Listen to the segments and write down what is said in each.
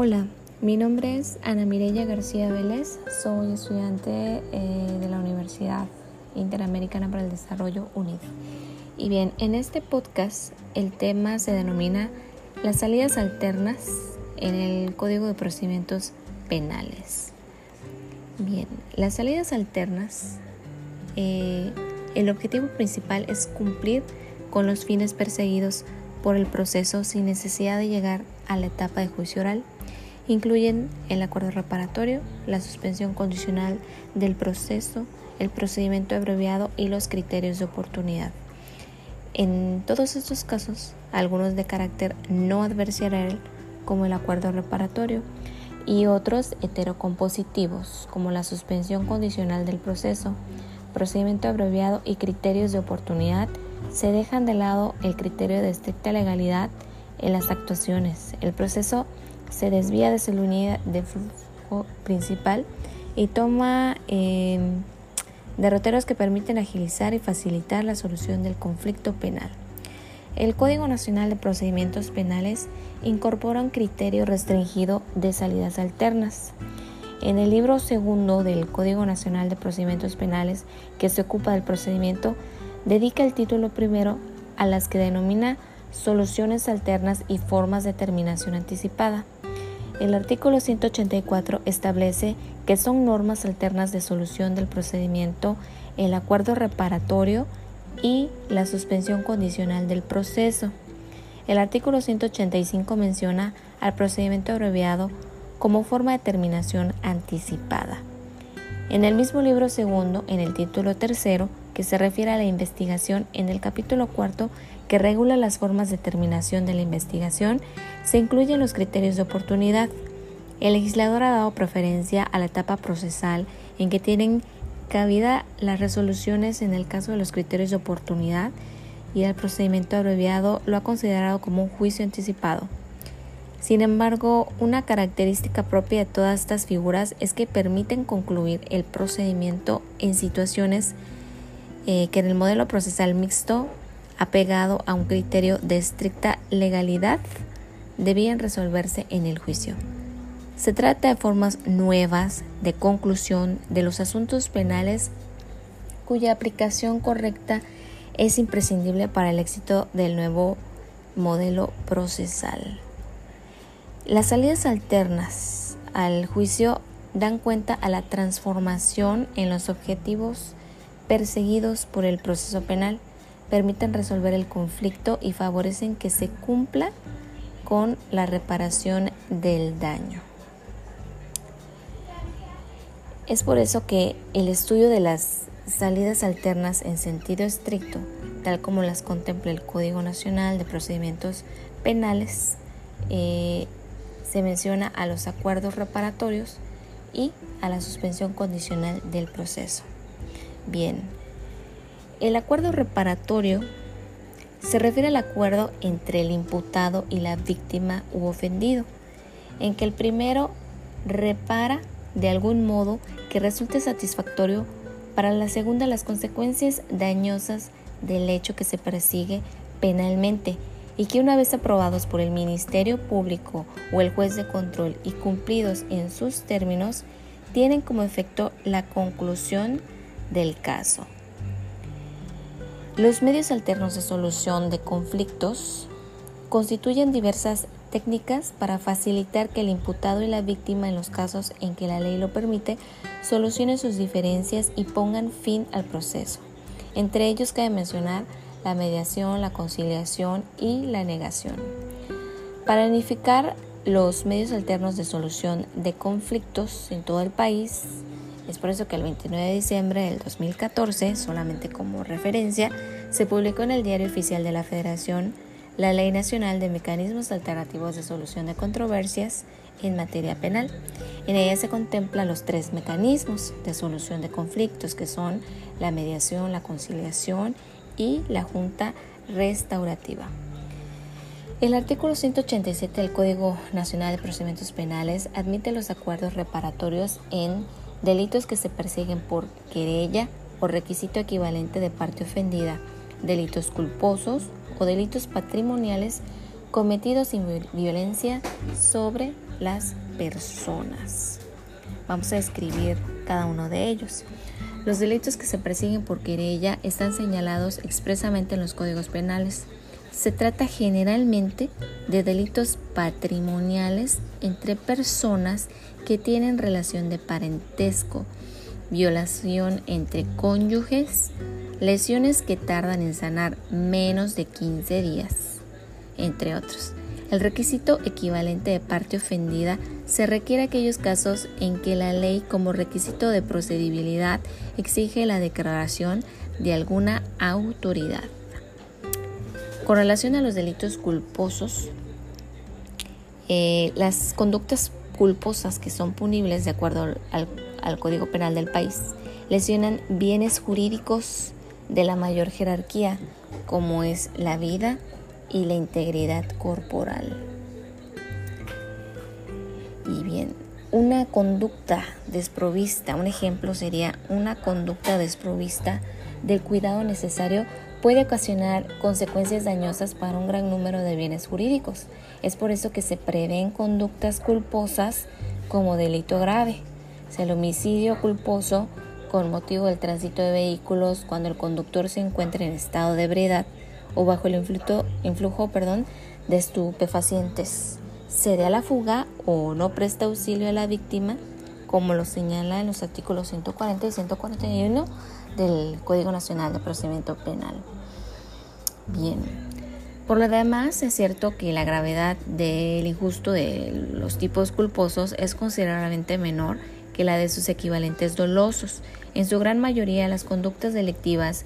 Hola, mi nombre es Ana Mireya García Vélez, soy estudiante eh, de la Universidad Interamericana para el Desarrollo UNID. Y bien, en este podcast el tema se denomina las salidas alternas en el Código de Procedimientos Penales. Bien, las salidas alternas, eh, el objetivo principal es cumplir con los fines perseguidos por el proceso sin necesidad de llegar a la etapa de juicio oral Incluyen el acuerdo reparatorio, la suspensión condicional del proceso, el procedimiento abreviado y los criterios de oportunidad. En todos estos casos, algunos de carácter no adversarial, como el acuerdo reparatorio, y otros heterocompositivos, como la suspensión condicional del proceso, procedimiento abreviado y criterios de oportunidad, se dejan de lado el criterio de estricta legalidad en las actuaciones. El proceso se desvía de su línea de flujo principal y toma em, derroteros que permiten agilizar y facilitar la solución del conflicto penal. El Código Nacional de Procedimientos Penales incorpora un criterio restringido de salidas alternas. En el libro segundo del Código Nacional de Procedimientos Penales, que se ocupa del procedimiento, dedica el título primero a las que denomina soluciones alternas y formas de terminación anticipada. El artículo 184 establece que son normas alternas de solución del procedimiento el acuerdo reparatorio y la suspensión condicional del proceso. El artículo 185 menciona al procedimiento abreviado como forma de terminación anticipada. En el mismo libro segundo, en el título tercero, que se refiere a la investigación, en el capítulo cuarto, que regula las formas de terminación de la investigación, se incluyen los criterios de oportunidad. El legislador ha dado preferencia a la etapa procesal en que tienen cabida las resoluciones en el caso de los criterios de oportunidad y el procedimiento abreviado lo ha considerado como un juicio anticipado. Sin embargo, una característica propia de todas estas figuras es que permiten concluir el procedimiento en situaciones eh, que en el modelo procesal mixto apegado a un criterio de estricta legalidad debían resolverse en el juicio. Se trata de formas nuevas de conclusión de los asuntos penales cuya aplicación correcta es imprescindible para el éxito del nuevo modelo procesal. Las salidas alternas al juicio dan cuenta a la transformación en los objetivos perseguidos por el proceso penal, permiten resolver el conflicto y favorecen que se cumpla con la reparación del daño. Es por eso que el estudio de las salidas alternas en sentido estricto, tal como las contempla el Código Nacional de Procedimientos Penales, eh, se menciona a los acuerdos reparatorios y a la suspensión condicional del proceso. Bien, el acuerdo reparatorio se refiere al acuerdo entre el imputado y la víctima u ofendido, en que el primero repara de algún modo que resulte satisfactorio para la segunda las consecuencias dañosas del hecho que se persigue penalmente y que una vez aprobados por el Ministerio Público o el juez de control y cumplidos en sus términos, tienen como efecto la conclusión del caso. Los medios alternos de solución de conflictos constituyen diversas técnicas para facilitar que el imputado y la víctima en los casos en que la ley lo permite solucionen sus diferencias y pongan fin al proceso. Entre ellos cabe mencionar la mediación, la conciliación y la negación. Para unificar los medios alternos de solución de conflictos en todo el país, es por eso que el 29 de diciembre del 2014, solamente como referencia, se publicó en el Diario Oficial de la Federación la Ley Nacional de Mecanismos Alternativos de Solución de Controversias en materia penal. En ella se contemplan los tres mecanismos de solución de conflictos, que son la mediación, la conciliación y la Junta Restaurativa. El artículo 187 del Código Nacional de Procedimientos Penales admite los acuerdos reparatorios en delitos que se persiguen por querella o requisito equivalente de parte ofendida, delitos culposos o delitos patrimoniales cometidos sin violencia sobre las personas. Vamos a describir cada uno de ellos. Los delitos que se persiguen por querella están señalados expresamente en los códigos penales. Se trata generalmente de delitos patrimoniales entre personas que tienen relación de parentesco, violación entre cónyuges, lesiones que tardan en sanar menos de 15 días, entre otros. El requisito equivalente de parte ofendida se requiere aquellos casos en que la ley como requisito de procedibilidad exige la declaración de alguna autoridad. Con relación a los delitos culposos, eh, las conductas culposas que son punibles de acuerdo al Código Penal del país lesionan bienes jurídicos de la mayor jerarquía, como es la vida y la integridad corporal. Y bien, una conducta desprovista, un ejemplo sería una conducta desprovista del cuidado necesario puede ocasionar consecuencias dañosas para un gran número de bienes jurídicos. Es por eso que se prevén conductas culposas como delito grave. el homicidio culposo con motivo del tránsito de vehículos cuando el conductor se encuentra en estado de ebriedad o bajo el influjo, influjo perdón, de estupefacientes. Cede a la fuga o no presta auxilio a la víctima, como lo señala en los artículos 140 y 141 del Código Nacional de Procedimiento Penal. Bien, por lo demás es cierto que la gravedad del injusto de los tipos culposos es considerablemente menor que la de sus equivalentes dolosos. En su gran mayoría las conductas delictivas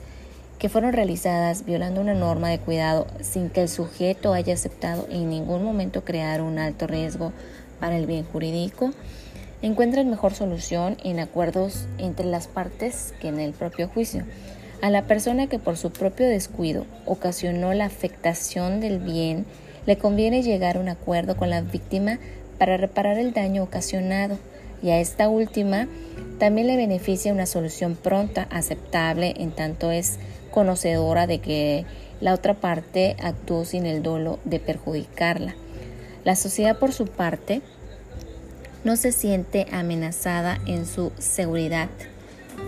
que fueron realizadas violando una norma de cuidado sin que el sujeto haya aceptado en ningún momento crear un alto riesgo para el bien jurídico, encuentran mejor solución en acuerdos entre las partes que en el propio juicio. A la persona que por su propio descuido ocasionó la afectación del bien, le conviene llegar a un acuerdo con la víctima para reparar el daño ocasionado y a esta última también le beneficia una solución pronta, aceptable, en tanto es conocedora de que la otra parte actuó sin el dolo de perjudicarla. La sociedad, por su parte, no se siente amenazada en su seguridad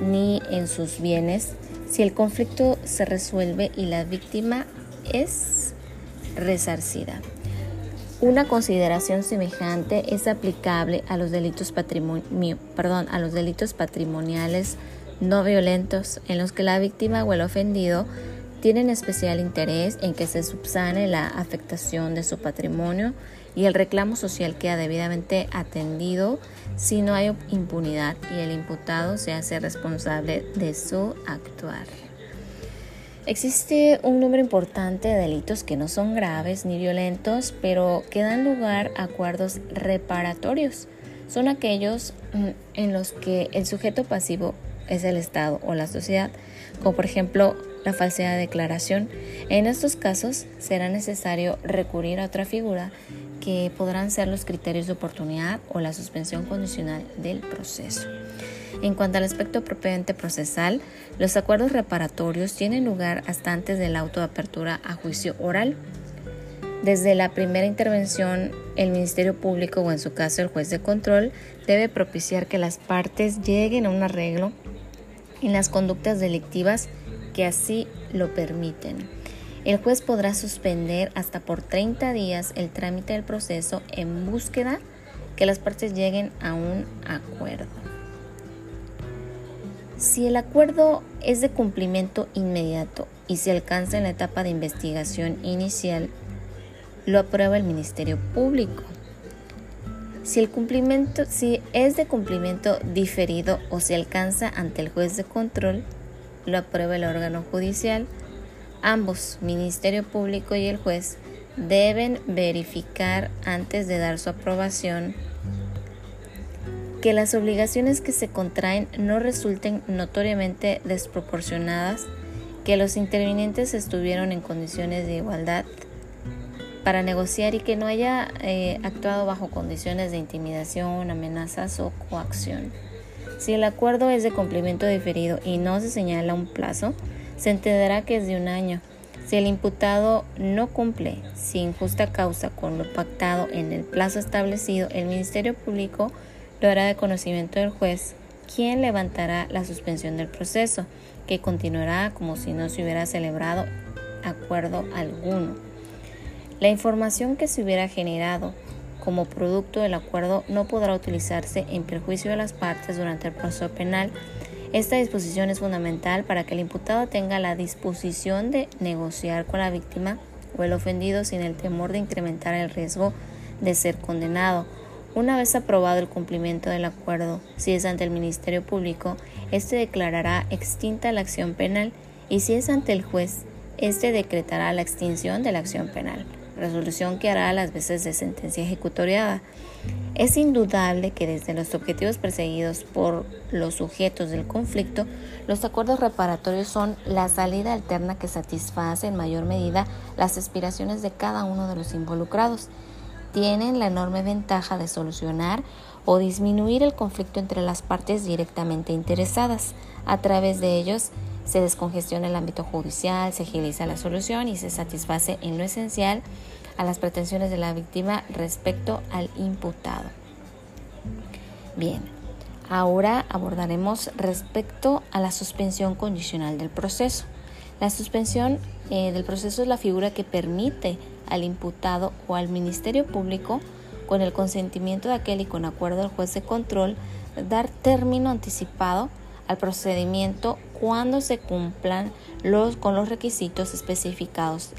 ni en sus bienes si el conflicto se resuelve y la víctima es resarcida. Una consideración semejante es aplicable a los delitos, perdón, a los delitos patrimoniales no violentos en los que la víctima o el ofendido tienen especial interés en que se subsane la afectación de su patrimonio y el reclamo social queda debidamente atendido si no hay impunidad y el imputado se hace responsable de su actuar. Existe un número importante de delitos que no son graves ni violentos, pero que dan lugar a acuerdos reparatorios. Son aquellos mm, en los que el sujeto pasivo es el Estado o la sociedad, como por ejemplo la falsedad de declaración. En estos casos será necesario recurrir a otra figura que podrán ser los criterios de oportunidad o la suspensión condicional del proceso. En cuanto al aspecto propiamente procesal, los acuerdos reparatorios tienen lugar hasta antes del auto de apertura a juicio oral. Desde la primera intervención, el Ministerio Público o en su caso el juez de control debe propiciar que las partes lleguen a un arreglo en las conductas delictivas que así lo permiten. El juez podrá suspender hasta por 30 días el trámite del proceso en búsqueda que las partes lleguen a un acuerdo. Si el acuerdo es de cumplimiento inmediato y se alcanza en la etapa de investigación inicial, lo aprueba el Ministerio Público. Si el cumplimiento si es de cumplimiento diferido o se alcanza ante el juez de control, lo aprueba el órgano judicial. Ambos, Ministerio Público y el juez, deben verificar antes de dar su aprobación que las obligaciones que se contraen no resulten notoriamente desproporcionadas, que los intervinientes estuvieron en condiciones de igualdad para negociar y que no haya eh, actuado bajo condiciones de intimidación, amenazas o coacción. Si el acuerdo es de cumplimiento diferido y no se señala un plazo, se entenderá que es de un año. Si el imputado no cumple sin justa causa con lo pactado en el plazo establecido, el Ministerio Público lo hará de conocimiento del juez, quien levantará la suspensión del proceso, que continuará como si no se hubiera celebrado acuerdo alguno. La información que se hubiera generado como producto del acuerdo no podrá utilizarse en perjuicio de las partes durante el proceso penal. Esta disposición es fundamental para que el imputado tenga la disposición de negociar con la víctima o el ofendido sin el temor de incrementar el riesgo de ser condenado. Una vez aprobado el cumplimiento del acuerdo, si es ante el Ministerio Público, éste declarará extinta la acción penal y si es ante el juez, éste decretará la extinción de la acción penal resolución que hará las veces de sentencia ejecutoriada. Es indudable que desde los objetivos perseguidos por los sujetos del conflicto, los acuerdos reparatorios son la salida alterna que satisface en mayor medida las aspiraciones de cada uno de los involucrados. Tienen la enorme ventaja de solucionar o disminuir el conflicto entre las partes directamente interesadas. A través de ellos se descongestiona el ámbito judicial, se agiliza la solución y se satisface en lo esencial a las pretensiones de la víctima respecto al imputado. Bien, ahora abordaremos respecto a la suspensión condicional del proceso. La suspensión eh, del proceso es la figura que permite al imputado o al Ministerio Público, con el consentimiento de aquel y con acuerdo del juez de control, dar término anticipado al procedimiento cuando se cumplan los, con los requisitos especificados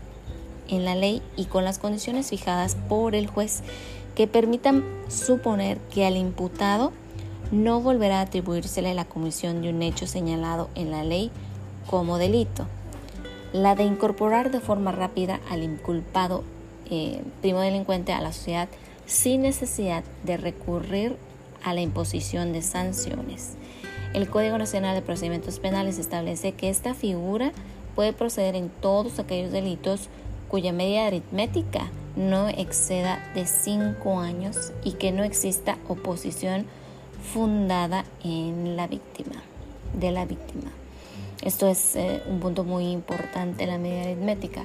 en la ley y con las condiciones fijadas por el juez que permitan suponer que al imputado no volverá a atribuírsele la comisión de un hecho señalado en la ley como delito. La de incorporar de forma rápida al inculpado eh, primo delincuente a la sociedad sin necesidad de recurrir a la imposición de sanciones. El Código Nacional de Procedimientos Penales establece que esta figura puede proceder en todos aquellos delitos cuya media aritmética no exceda de 5 años y que no exista oposición fundada en la víctima, de la víctima. Esto es eh, un punto muy importante la media aritmética.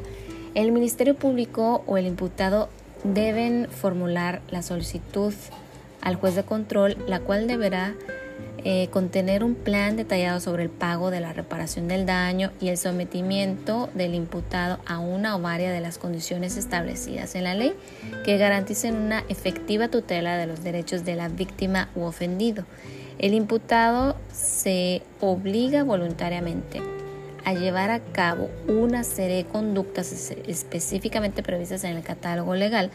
El Ministerio Público o el imputado deben formular la solicitud al juez de control, la cual deberá eh, contener un plan detallado sobre el pago de la reparación del daño y el sometimiento del imputado a una o varias de las condiciones establecidas en la ley que garanticen una efectiva tutela de los derechos de la víctima u ofendido. El imputado se obliga voluntariamente a llevar a cabo una serie de conductas específicamente previstas en el catálogo legal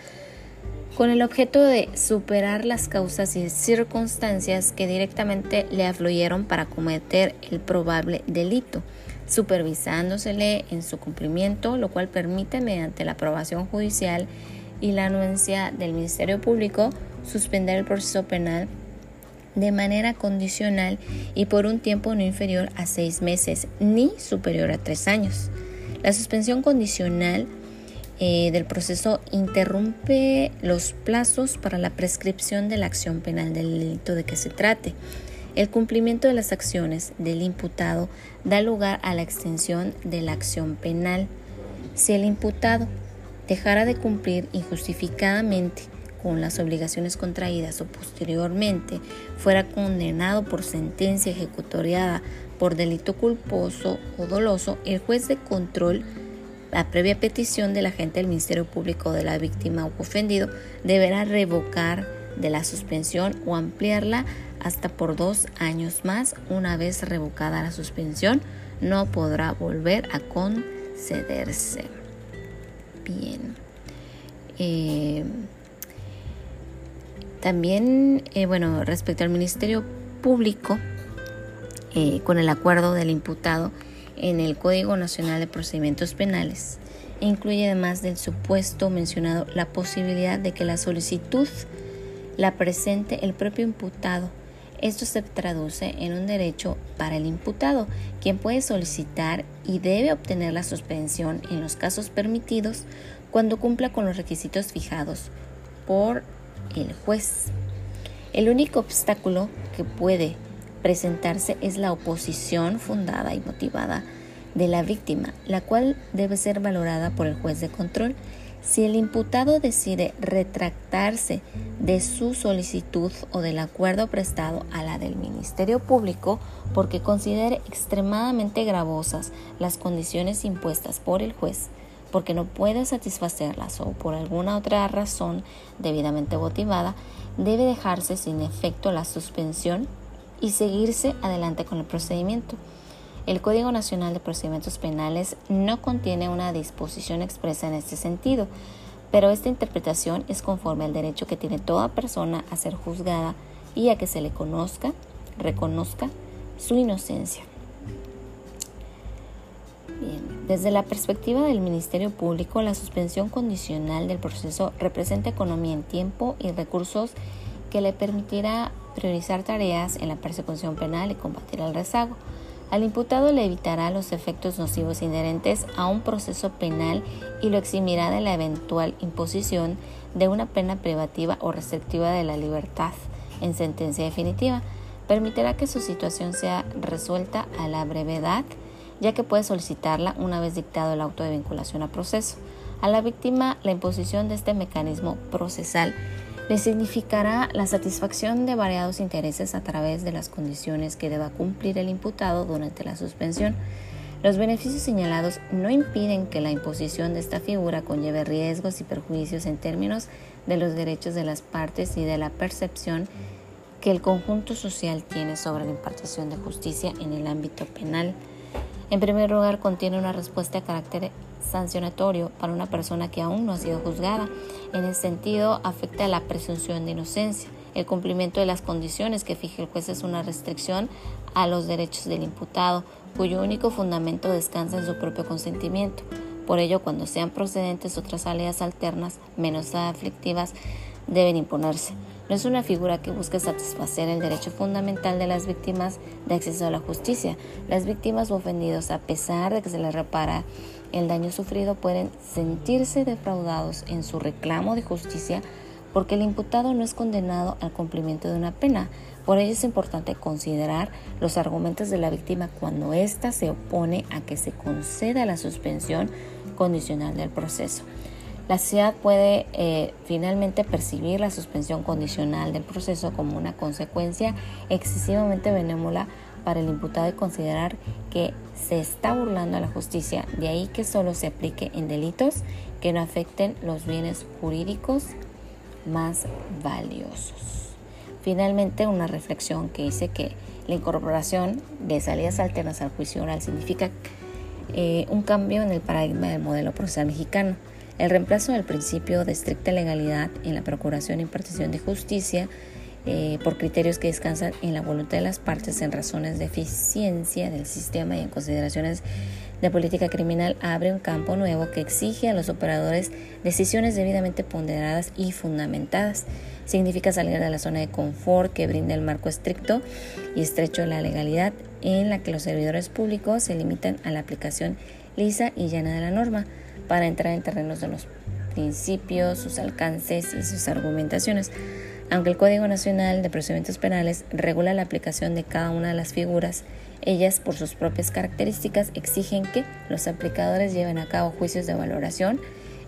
con el objeto de superar las causas y circunstancias que directamente le afluyeron para cometer el probable delito, supervisándosele en su cumplimiento, lo cual permite mediante la aprobación judicial y la anuencia del Ministerio Público suspender el proceso penal de manera condicional y por un tiempo no inferior a seis meses ni superior a tres años. La suspensión condicional eh, del proceso interrumpe los plazos para la prescripción de la acción penal del delito de que se trate. El cumplimiento de las acciones del imputado da lugar a la extensión de la acción penal. Si el imputado dejara de cumplir injustificadamente con las obligaciones contraídas o posteriormente fuera condenado por sentencia ejecutoriada por delito culposo o doloso, el juez de control la previa petición del agente del Ministerio Público de la víctima o ofendido deberá revocar de la suspensión o ampliarla hasta por dos años más. Una vez revocada la suspensión, no podrá volver a concederse. Bien. Eh, también, eh, bueno, respecto al Ministerio Público, eh, con el acuerdo del imputado, en el Código Nacional de Procedimientos Penales incluye además del supuesto mencionado la posibilidad de que la solicitud la presente el propio imputado. Esto se traduce en un derecho para el imputado, quien puede solicitar y debe obtener la suspensión en los casos permitidos cuando cumpla con los requisitos fijados por el juez. El único obstáculo que puede presentarse es la oposición fundada y motivada de la víctima, la cual debe ser valorada por el juez de control. Si el imputado decide retractarse de su solicitud o del acuerdo prestado a la del Ministerio Público porque considere extremadamente gravosas las condiciones impuestas por el juez, porque no puede satisfacerlas o por alguna otra razón debidamente motivada, debe dejarse sin efecto la suspensión y seguirse adelante con el procedimiento. El Código Nacional de Procedimientos Penales no contiene una disposición expresa en este sentido, pero esta interpretación es conforme al derecho que tiene toda persona a ser juzgada y a que se le conozca, reconozca su inocencia. Bien, desde la perspectiva del Ministerio Público, la suspensión condicional del proceso representa economía en tiempo y recursos que le permitirá priorizar tareas en la persecución penal y combatir el rezago. Al imputado le evitará los efectos nocivos inherentes a un proceso penal y lo eximirá de la eventual imposición de una pena privativa o restrictiva de la libertad en sentencia definitiva. Permitirá que su situación sea resuelta a la brevedad, ya que puede solicitarla una vez dictado el auto de vinculación a proceso. A la víctima, la imposición de este mecanismo procesal le significará la satisfacción de variados intereses a través de las condiciones que deba cumplir el imputado durante la suspensión. Los beneficios señalados no impiden que la imposición de esta figura conlleve riesgos y perjuicios en términos de los derechos de las partes y de la percepción que el conjunto social tiene sobre la impartición de justicia en el ámbito penal. En primer lugar, contiene una respuesta de carácter sancionatorio para una persona que aún no ha sido juzgada. En ese sentido, afecta a la presunción de inocencia. El cumplimiento de las condiciones que fije el juez es una restricción a los derechos del imputado, cuyo único fundamento descansa en su propio consentimiento. Por ello, cuando sean procedentes otras salidas alternas menos aflictivas, deben imponerse. No es una figura que busque satisfacer el derecho fundamental de las víctimas de acceso a la justicia. Las víctimas ofendidos, a pesar de que se les repara el daño sufrido, pueden sentirse defraudados en su reclamo de justicia porque el imputado no es condenado al cumplimiento de una pena. Por ello es importante considerar los argumentos de la víctima cuando ésta se opone a que se conceda la suspensión condicional del proceso. La sociedad puede eh, finalmente percibir la suspensión condicional del proceso como una consecuencia excesivamente benévola para el imputado y considerar que se está burlando a la justicia, de ahí que solo se aplique en delitos que no afecten los bienes jurídicos más valiosos. Finalmente, una reflexión que dice que la incorporación de salidas alternas al juicio oral significa eh, un cambio en el paradigma del modelo procesal mexicano el reemplazo del principio de estricta legalidad en la procuración e impartición de justicia eh, por criterios que descansan en la voluntad de las partes en razones de eficiencia del sistema y en consideraciones de política criminal abre un campo nuevo que exige a los operadores decisiones debidamente ponderadas y fundamentadas. Significa salir de la zona de confort que brinda el marco estricto y estrecho de la legalidad en la que los servidores públicos se limitan a la aplicación lisa y llana de la norma para entrar en terrenos de los principios, sus alcances y sus argumentaciones. Aunque el Código Nacional de Procedimientos Penales regula la aplicación de cada una de las figuras, ellas por sus propias características exigen que los aplicadores lleven a cabo juicios de valoración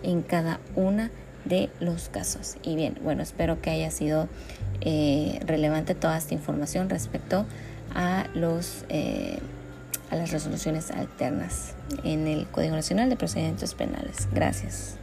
en cada una de los casos. Y bien, bueno, espero que haya sido eh, relevante toda esta información respecto a los... Eh, a las resoluciones alternas en el Código Nacional de Procedimientos Penales. Gracias.